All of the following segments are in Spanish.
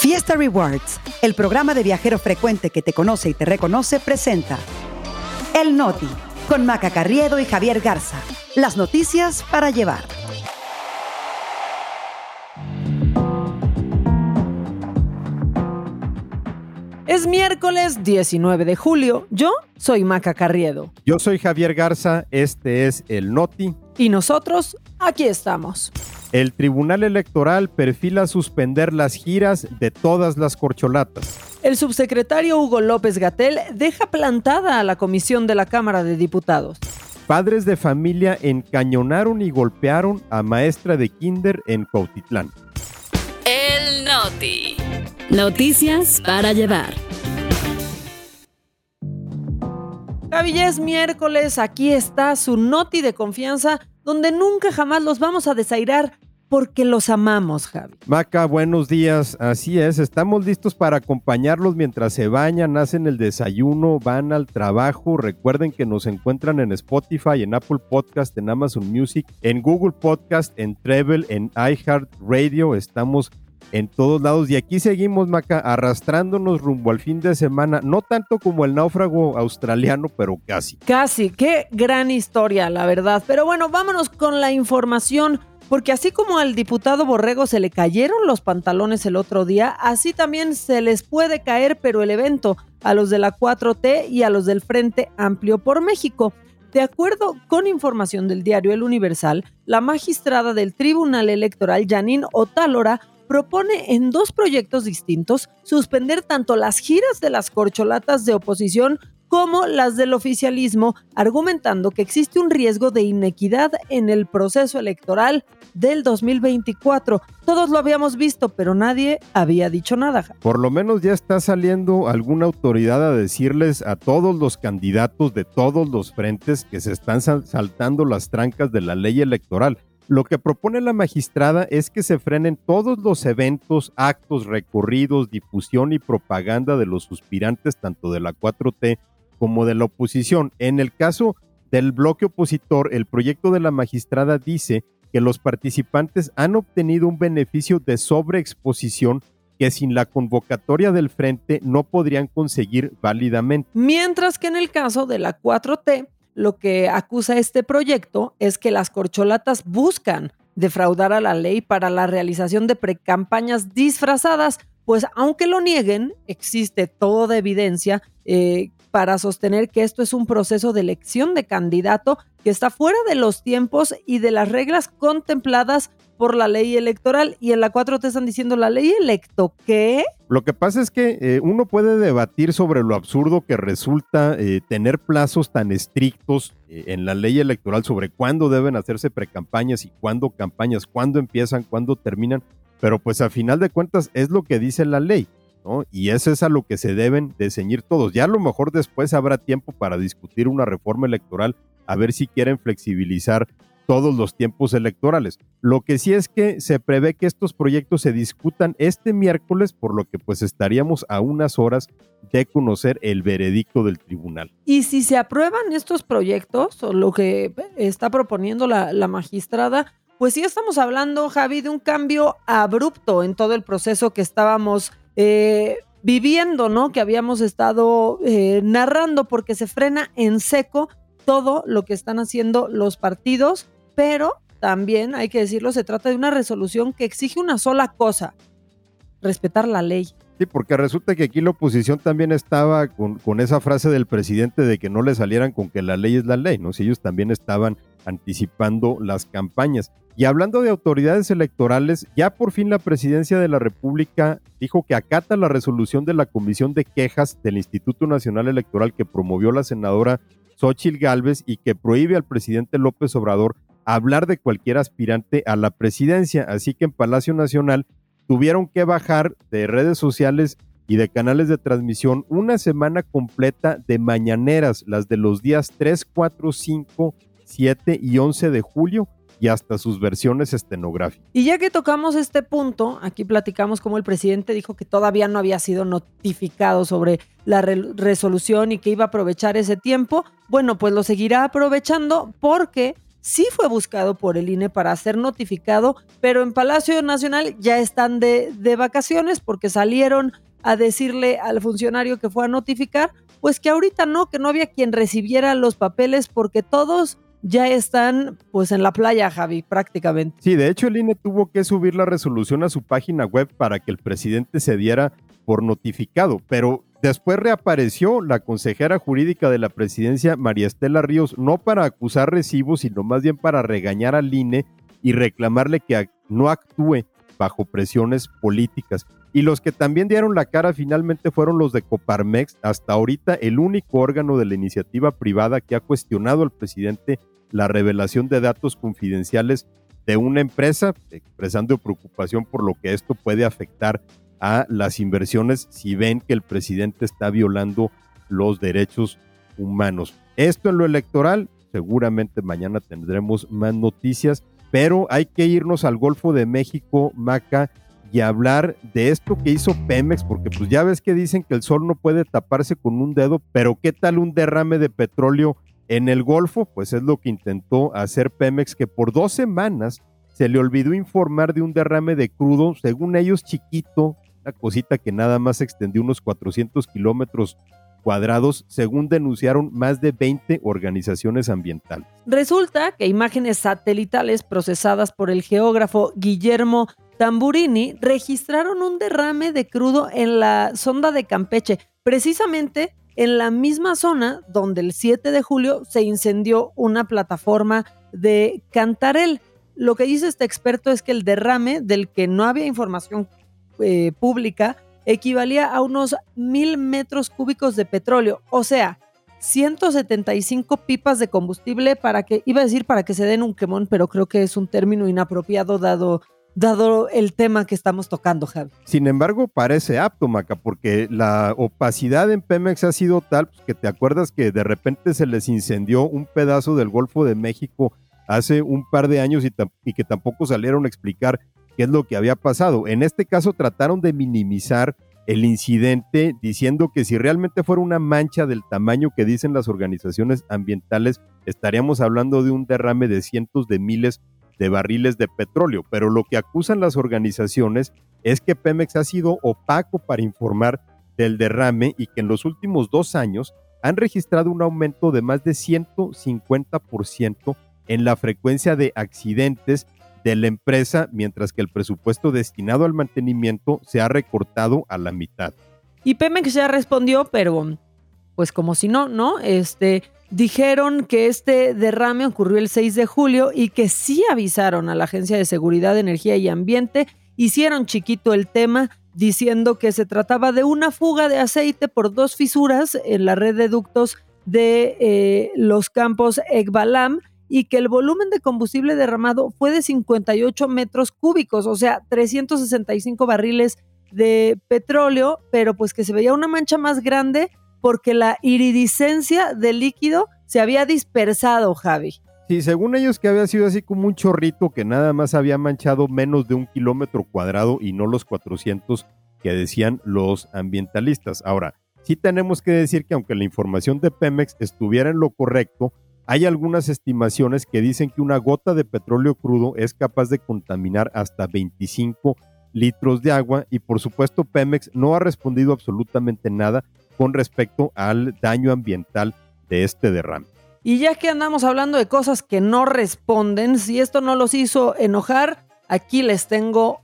Fiesta Rewards, el programa de viajero frecuente que te conoce y te reconoce, presenta El Noti, con Maca Carriedo y Javier Garza. Las noticias para llevar. Es miércoles 19 de julio. Yo soy Maca Carriedo. Yo soy Javier Garza, este es el Noti. Y nosotros aquí estamos. El Tribunal Electoral perfila suspender las giras de todas las corcholatas. El subsecretario Hugo López Gatel deja plantada a la comisión de la Cámara de Diputados. Padres de familia encañonaron y golpearon a maestra de kinder en Cuautitlán. El Noti. Noticias para llevar. Es miércoles, aquí está su Noti de confianza, donde nunca jamás los vamos a desairar porque los amamos, Javi. Maca, buenos días. Así es, estamos listos para acompañarlos mientras se bañan, hacen el desayuno, van al trabajo. Recuerden que nos encuentran en Spotify, en Apple Podcast, en Amazon Music, en Google Podcast, en Treble, en iHeartRadio. Estamos en todos lados y aquí seguimos, Maca, arrastrándonos rumbo al fin de semana. No tanto como el náufrago australiano, pero casi. Casi, qué gran historia, la verdad. Pero bueno, vámonos con la información porque así como al diputado Borrego se le cayeron los pantalones el otro día, así también se les puede caer, pero el evento, a los de la 4T y a los del Frente Amplio por México. De acuerdo con información del diario El Universal, la magistrada del Tribunal Electoral, Janine Otálora, propone en dos proyectos distintos suspender tanto las giras de las corcholatas de oposición como las del oficialismo, argumentando que existe un riesgo de inequidad en el proceso electoral del 2024. Todos lo habíamos visto, pero nadie había dicho nada. Por lo menos ya está saliendo alguna autoridad a decirles a todos los candidatos de todos los frentes que se están saltando las trancas de la ley electoral. Lo que propone la magistrada es que se frenen todos los eventos, actos, recorridos, difusión y propaganda de los suspirantes tanto de la 4T como de la oposición. En el caso del bloque opositor, el proyecto de la magistrada dice que los participantes han obtenido un beneficio de sobreexposición que sin la convocatoria del frente no podrían conseguir válidamente. Mientras que en el caso de la 4T, lo que acusa este proyecto es que las corcholatas buscan defraudar a la ley para la realización de precampañas disfrazadas, pues aunque lo nieguen, existe toda evidencia eh, para sostener que esto es un proceso de elección de candidato que está fuera de los tiempos y de las reglas contempladas por la ley electoral. Y en la 4 te están diciendo la ley electo, ¿qué? Lo que pasa es que eh, uno puede debatir sobre lo absurdo que resulta eh, tener plazos tan estrictos eh, en la ley electoral sobre cuándo deben hacerse precampañas y cuándo campañas, cuándo empiezan, cuándo terminan, pero pues a final de cuentas es lo que dice la ley. Y eso es a lo que se deben de ceñir todos. Ya a lo mejor después habrá tiempo para discutir una reforma electoral, a ver si quieren flexibilizar todos los tiempos electorales. Lo que sí es que se prevé que estos proyectos se discutan este miércoles, por lo que pues estaríamos a unas horas de conocer el veredicto del tribunal. Y si se aprueban estos proyectos, lo que está proponiendo la, la magistrada, pues sí estamos hablando, Javi, de un cambio abrupto en todo el proceso que estábamos eh, viviendo, ¿no? Que habíamos estado eh, narrando porque se frena en seco todo lo que están haciendo los partidos, pero también hay que decirlo, se trata de una resolución que exige una sola cosa, respetar la ley. Sí, porque resulta que aquí la oposición también estaba con, con, esa frase del presidente de que no le salieran con que la ley es la ley, ¿no? Si ellos también estaban anticipando las campañas. Y hablando de autoridades electorales, ya por fin la presidencia de la República dijo que acata la resolución de la Comisión de Quejas del Instituto Nacional Electoral que promovió la senadora Xochil Gálvez y que prohíbe al presidente López Obrador hablar de cualquier aspirante a la presidencia. Así que en Palacio Nacional tuvieron que bajar de redes sociales y de canales de transmisión una semana completa de mañaneras, las de los días 3, 4, 5, 7 y 11 de julio y hasta sus versiones estenográficas. Y ya que tocamos este punto, aquí platicamos cómo el presidente dijo que todavía no había sido notificado sobre la resolución y que iba a aprovechar ese tiempo. Bueno, pues lo seguirá aprovechando porque sí fue buscado por el INE para ser notificado, pero en Palacio Nacional ya están de, de vacaciones porque salieron a decirle al funcionario que fue a notificar, pues que ahorita no, que no había quien recibiera los papeles porque todos ya están pues en la playa, Javi, prácticamente. Sí, de hecho el INE tuvo que subir la resolución a su página web para que el presidente se diera por notificado, pero después reapareció la consejera jurídica de la presidencia, María Estela Ríos, no para acusar recibos, sino más bien para regañar al INE y reclamarle que no actúe bajo presiones políticas. Y los que también dieron la cara finalmente fueron los de Coparmex, hasta ahorita el único órgano de la iniciativa privada que ha cuestionado al presidente la revelación de datos confidenciales de una empresa, expresando preocupación por lo que esto puede afectar a las inversiones si ven que el presidente está violando los derechos humanos. Esto en lo electoral, seguramente mañana tendremos más noticias, pero hay que irnos al Golfo de México, Maca, y hablar de esto que hizo Pemex, porque pues ya ves que dicen que el sol no puede taparse con un dedo, pero ¿qué tal un derrame de petróleo en el Golfo? Pues es lo que intentó hacer Pemex, que por dos semanas se le olvidó informar de un derrame de crudo, según ellos chiquito, una cosita que nada más extendió unos 400 kilómetros cuadrados, según denunciaron más de 20 organizaciones ambientales. Resulta que imágenes satelitales procesadas por el geógrafo Guillermo Tamburini registraron un derrame de crudo en la sonda de Campeche, precisamente en la misma zona donde el 7 de julio se incendió una plataforma de Cantarel. Lo que dice este experto es que el derrame, del que no había información eh, pública, equivalía a unos mil metros cúbicos de petróleo, o sea, 175 pipas de combustible para que, iba a decir para que se den un quemón, pero creo que es un término inapropiado dado, dado el tema que estamos tocando, Javi. Sin embargo, parece apto, Maca, porque la opacidad en Pemex ha sido tal pues, que te acuerdas que de repente se les incendió un pedazo del Golfo de México hace un par de años y, y que tampoco salieron a explicar qué es lo que había pasado. En este caso trataron de minimizar el incidente diciendo que si realmente fuera una mancha del tamaño que dicen las organizaciones ambientales, estaríamos hablando de un derrame de cientos de miles de barriles de petróleo. Pero lo que acusan las organizaciones es que Pemex ha sido opaco para informar del derrame y que en los últimos dos años han registrado un aumento de más de 150% en la frecuencia de accidentes de la empresa, mientras que el presupuesto destinado al mantenimiento se ha recortado a la mitad. Y Pemex ya respondió, pero pues como si no, ¿no? Este, dijeron que este derrame ocurrió el 6 de julio y que sí avisaron a la Agencia de Seguridad, Energía y Ambiente, hicieron chiquito el tema diciendo que se trataba de una fuga de aceite por dos fisuras en la red de ductos de eh, los campos Ekbalam y que el volumen de combustible derramado fue de 58 metros cúbicos, o sea, 365 barriles de petróleo, pero pues que se veía una mancha más grande porque la iridiscencia del líquido se había dispersado, Javi. Sí, según ellos que había sido así como un chorrito que nada más había manchado menos de un kilómetro cuadrado y no los 400 que decían los ambientalistas. Ahora, sí tenemos que decir que aunque la información de Pemex estuviera en lo correcto, hay algunas estimaciones que dicen que una gota de petróleo crudo es capaz de contaminar hasta 25 litros de agua y por supuesto Pemex no ha respondido absolutamente nada con respecto al daño ambiental de este derrame. Y ya que andamos hablando de cosas que no responden, si esto no los hizo enojar, aquí les tengo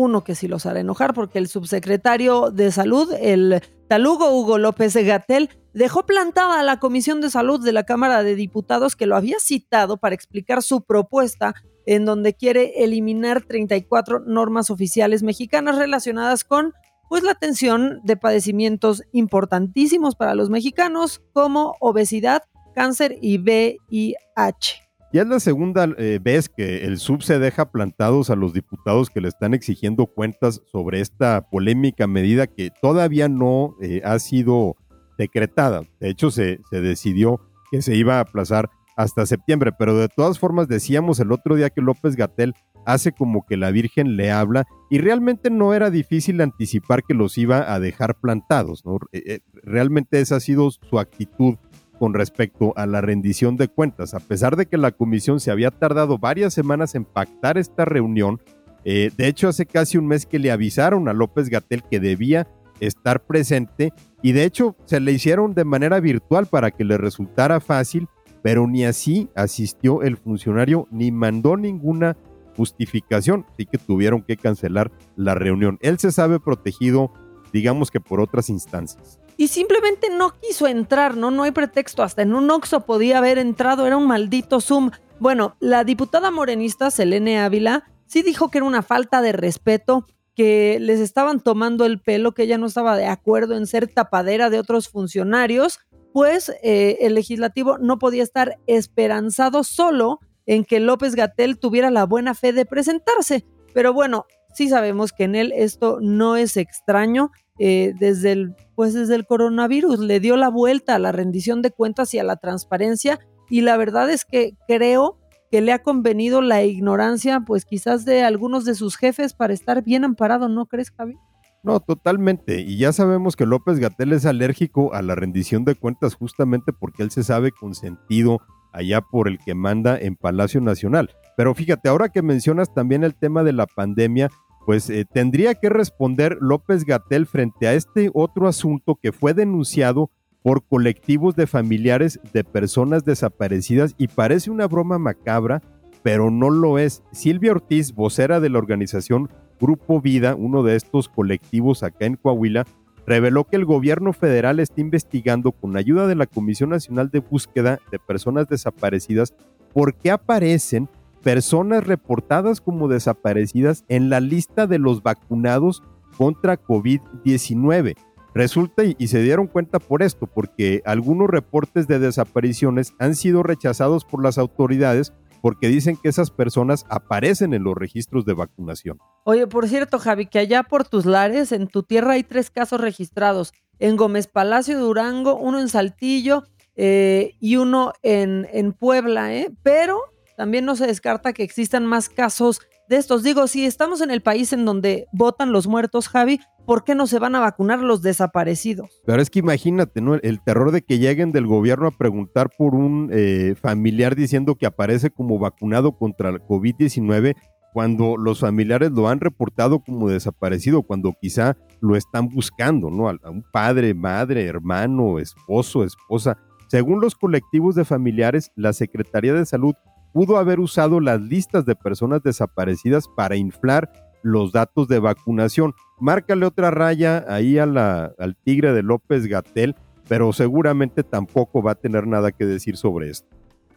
uno que sí los hará enojar, porque el subsecretario de Salud, el talugo Hugo López Gatel, dejó plantada a la Comisión de Salud de la Cámara de Diputados que lo había citado para explicar su propuesta en donde quiere eliminar 34 normas oficiales mexicanas relacionadas con pues la atención de padecimientos importantísimos para los mexicanos como obesidad, cáncer y VIH. Ya es la segunda eh, vez que el sub se deja plantados a los diputados que le están exigiendo cuentas sobre esta polémica medida que todavía no eh, ha sido decretada. De hecho, se, se decidió que se iba a aplazar hasta septiembre, pero de todas formas decíamos el otro día que López Gatel hace como que la Virgen le habla y realmente no era difícil anticipar que los iba a dejar plantados, ¿no? Eh, realmente esa ha sido su actitud con respecto a la rendición de cuentas. A pesar de que la comisión se había tardado varias semanas en pactar esta reunión, eh, de hecho hace casi un mes que le avisaron a López Gatel que debía estar presente y de hecho se le hicieron de manera virtual para que le resultara fácil, pero ni así asistió el funcionario ni mandó ninguna justificación, así que tuvieron que cancelar la reunión. Él se sabe protegido, digamos que por otras instancias. Y simplemente no quiso entrar, ¿no? No hay pretexto, hasta en un Oxxo podía haber entrado, era un maldito Zoom. Bueno, la diputada morenista Selene Ávila sí dijo que era una falta de respeto, que les estaban tomando el pelo, que ella no estaba de acuerdo en ser tapadera de otros funcionarios, pues eh, el legislativo no podía estar esperanzado solo en que López Gatel tuviera la buena fe de presentarse. Pero bueno, sí sabemos que en él esto no es extraño. Eh, desde, el, pues desde el coronavirus le dio la vuelta a la rendición de cuentas y a la transparencia. Y la verdad es que creo que le ha convenido la ignorancia, pues quizás de algunos de sus jefes para estar bien amparado, ¿no crees, Javi? No, totalmente. Y ya sabemos que López Gatel es alérgico a la rendición de cuentas justamente porque él se sabe consentido allá por el que manda en Palacio Nacional. Pero fíjate, ahora que mencionas también el tema de la pandemia, pues eh, tendría que responder López Gatel frente a este otro asunto que fue denunciado por colectivos de familiares de personas desaparecidas y parece una broma macabra, pero no lo es. Silvia Ortiz, vocera de la organización Grupo Vida, uno de estos colectivos acá en Coahuila, reveló que el gobierno federal está investigando con ayuda de la Comisión Nacional de Búsqueda de Personas Desaparecidas por qué aparecen personas reportadas como desaparecidas en la lista de los vacunados contra COVID-19. Resulta y, se dieron cuenta por esto, porque algunos reportes de desapariciones han sido rechazados por las autoridades porque dicen que esas personas aparecen en los registros de vacunación. Oye, por cierto, Javi, que allá por tus lares, en tu tierra hay tres casos registrados. En Gómez Palacio, Durango, uno en Saltillo eh, y uno en, en Puebla, ¿eh? Pero también no se descarta que existan más casos de estos. Digo, si estamos en el país en donde votan los muertos, Javi, ¿por qué no se van a vacunar los desaparecidos? Pero es que imagínate, ¿no? El terror de que lleguen del gobierno a preguntar por un eh, familiar diciendo que aparece como vacunado contra el COVID-19 cuando los familiares lo han reportado como desaparecido, cuando quizá lo están buscando, ¿no? A un padre, madre, hermano, esposo, esposa. Según los colectivos de familiares, la Secretaría de Salud pudo haber usado las listas de personas desaparecidas para inflar los datos de vacunación. Márcale otra raya ahí a la, al tigre de López Gatel, pero seguramente tampoco va a tener nada que decir sobre esto.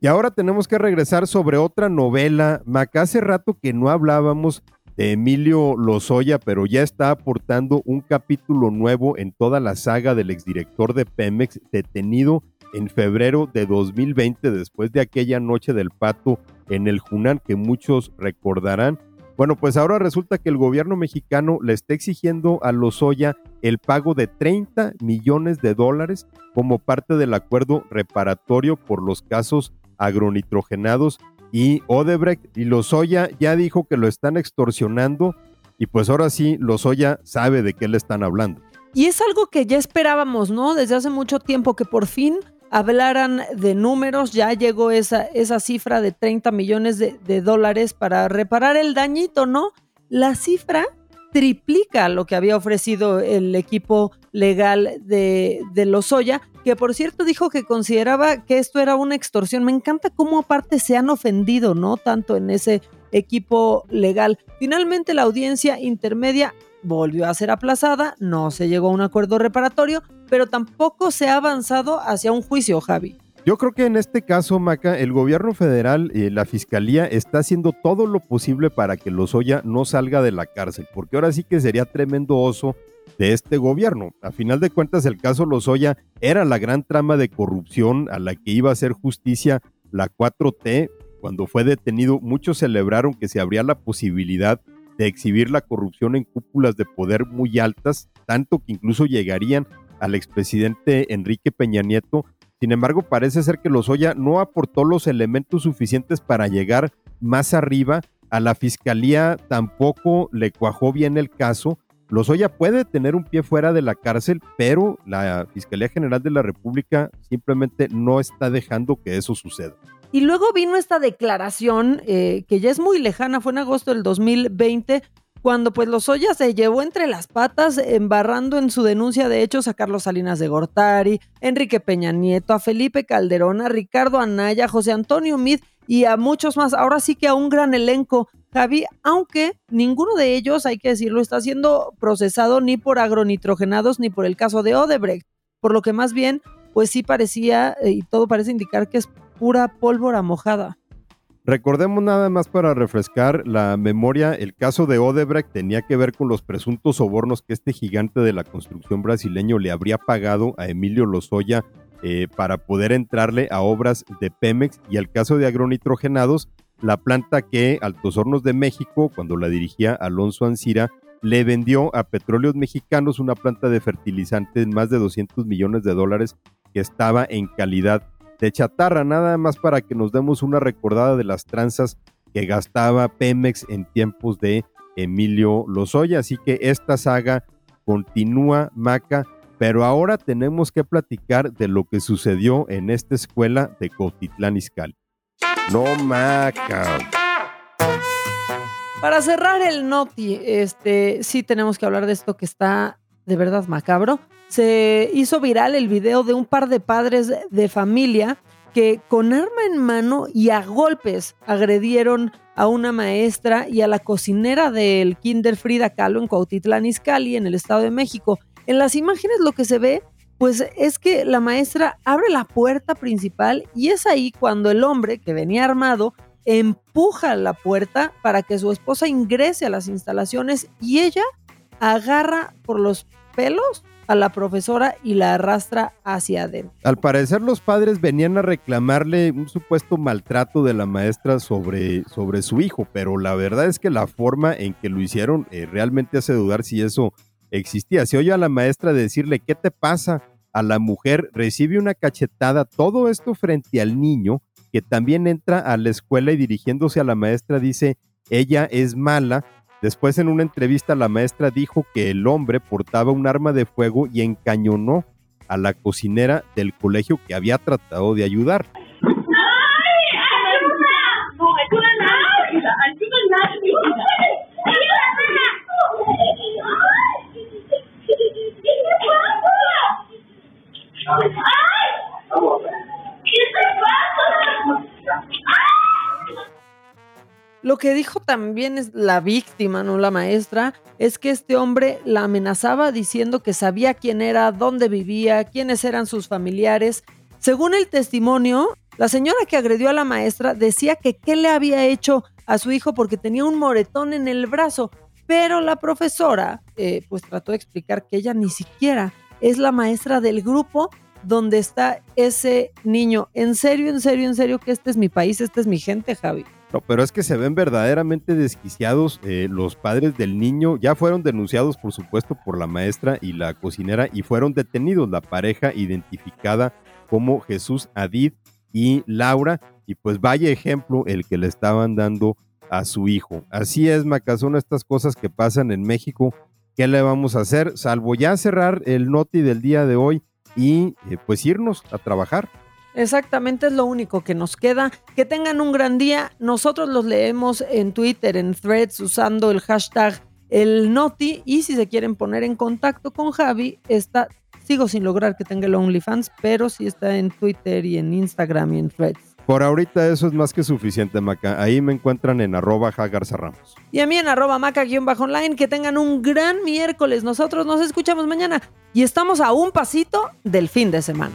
Y ahora tenemos que regresar sobre otra novela. Maca, hace rato que no hablábamos de Emilio Lozoya, pero ya está aportando un capítulo nuevo en toda la saga del exdirector de Pemex detenido en febrero de 2020, después de aquella noche del pato en el Junán que muchos recordarán. Bueno, pues ahora resulta que el gobierno mexicano le está exigiendo a Lozoya el pago de 30 millones de dólares como parte del acuerdo reparatorio por los casos agronitrogenados y Odebrecht. Y Lozoya ya dijo que lo están extorsionando y pues ahora sí Lozoya sabe de qué le están hablando. Y es algo que ya esperábamos, ¿no? Desde hace mucho tiempo que por fin hablaran de números, ya llegó esa, esa cifra de 30 millones de, dólares para reparar el dañito, ¿no? La cifra triplica lo que había ofrecido el equipo legal de, de Lozoya, que por cierto dijo que consideraba que esto era una extorsión. Me encanta cómo aparte se han ofendido, ¿no? Tanto en ese equipo legal. Finalmente la audiencia intermedia volvió a ser aplazada, no se llegó a un acuerdo reparatorio, pero tampoco se ha avanzado hacia un juicio, Javi. Yo creo que en este caso, Maca, el gobierno federal y la fiscalía está haciendo todo lo posible para que Lozoya no salga de la cárcel, porque ahora sí que sería tremendo oso de este gobierno. A final de cuentas, el caso Lozoya era la gran trama de corrupción a la que iba a hacer justicia la 4T. Cuando fue detenido, muchos celebraron que se abría la posibilidad de exhibir la corrupción en cúpulas de poder muy altas, tanto que incluso llegarían al expresidente Enrique Peña Nieto. Sin embargo, parece ser que Lozoya no aportó los elementos suficientes para llegar más arriba. A la fiscalía tampoco le cuajó bien el caso. Lozoya puede tener un pie fuera de la cárcel, pero la Fiscalía General de la República simplemente no está dejando que eso suceda. Y luego vino esta declaración eh, que ya es muy lejana, fue en agosto del 2020, cuando pues Lozoya se llevó entre las patas embarrando en su denuncia de hechos a Carlos Salinas de Gortari, Enrique Peña Nieto, a Felipe Calderón, a Ricardo Anaya, José Antonio Mid y a muchos más. Ahora sí que a un gran elenco, Javi, aunque ninguno de ellos, hay que decirlo, está siendo procesado ni por agronitrogenados ni por el caso de Odebrecht, por lo que más bien, pues sí parecía eh, y todo parece indicar que es pura pólvora mojada. Recordemos nada más para refrescar la memoria, el caso de Odebrecht tenía que ver con los presuntos sobornos que este gigante de la construcción brasileño le habría pagado a Emilio Lozoya eh, para poder entrarle a obras de Pemex y el caso de agronitrogenados, la planta que Altos Hornos de México, cuando la dirigía Alonso Ancira, le vendió a Petróleos Mexicanos una planta de fertilizantes más de 200 millones de dólares que estaba en calidad de chatarra, nada más para que nos demos una recordada de las tranzas que gastaba Pemex en tiempos de Emilio Lozoya. Así que esta saga continúa, Maca, pero ahora tenemos que platicar de lo que sucedió en esta escuela de Cotitlán Izcalli. No, Maca. Para cerrar el noti, este, sí tenemos que hablar de esto que está de verdad macabro. Se hizo viral el video de un par de padres de familia que con arma en mano y a golpes agredieron a una maestra y a la cocinera del Kinder Frida Kahlo en Cuautitlán Izcalli, en el Estado de México. En las imágenes lo que se ve, pues es que la maestra abre la puerta principal y es ahí cuando el hombre que venía armado empuja la puerta para que su esposa ingrese a las instalaciones y ella agarra por los pelos a la profesora y la arrastra hacia adentro. Al parecer los padres venían a reclamarle un supuesto maltrato de la maestra sobre, sobre su hijo, pero la verdad es que la forma en que lo hicieron eh, realmente hace dudar si eso existía. Se oye a la maestra decirle, ¿qué te pasa? A la mujer recibe una cachetada, todo esto frente al niño, que también entra a la escuela y dirigiéndose a la maestra dice, ella es mala. Después en una entrevista la maestra dijo que el hombre portaba un arma de fuego y encañonó a la cocinera del colegio que había tratado de ayudar. Lo que dijo también es la víctima, no la maestra, es que este hombre la amenazaba diciendo que sabía quién era, dónde vivía, quiénes eran sus familiares. Según el testimonio, la señora que agredió a la maestra decía que qué le había hecho a su hijo porque tenía un moretón en el brazo, pero la profesora eh, pues trató de explicar que ella ni siquiera es la maestra del grupo donde está ese niño. En serio, en serio, en serio que este es mi país, esta es mi gente, Javi. No, pero es que se ven verdaderamente desquiciados eh, los padres del niño. Ya fueron denunciados, por supuesto, por la maestra y la cocinera y fueron detenidos la pareja identificada como Jesús Adid y Laura. Y pues vaya ejemplo el que le estaban dando a su hijo. Así es, Maca, son estas cosas que pasan en México. ¿Qué le vamos a hacer? Salvo ya cerrar el noti del día de hoy y eh, pues irnos a trabajar. Exactamente, es lo único que nos queda. Que tengan un gran día. Nosotros los leemos en Twitter, en threads, usando el hashtag el Noti. Y si se quieren poner en contacto con Javi, está, sigo sin lograr que tenga el OnlyFans, pero sí está en Twitter y en Instagram y en threads. Por ahorita eso es más que suficiente, Maca. Ahí me encuentran en arroba Ramos. Y a mí en arroba maca-online. Que tengan un gran miércoles. Nosotros nos escuchamos mañana y estamos a un pasito del fin de semana.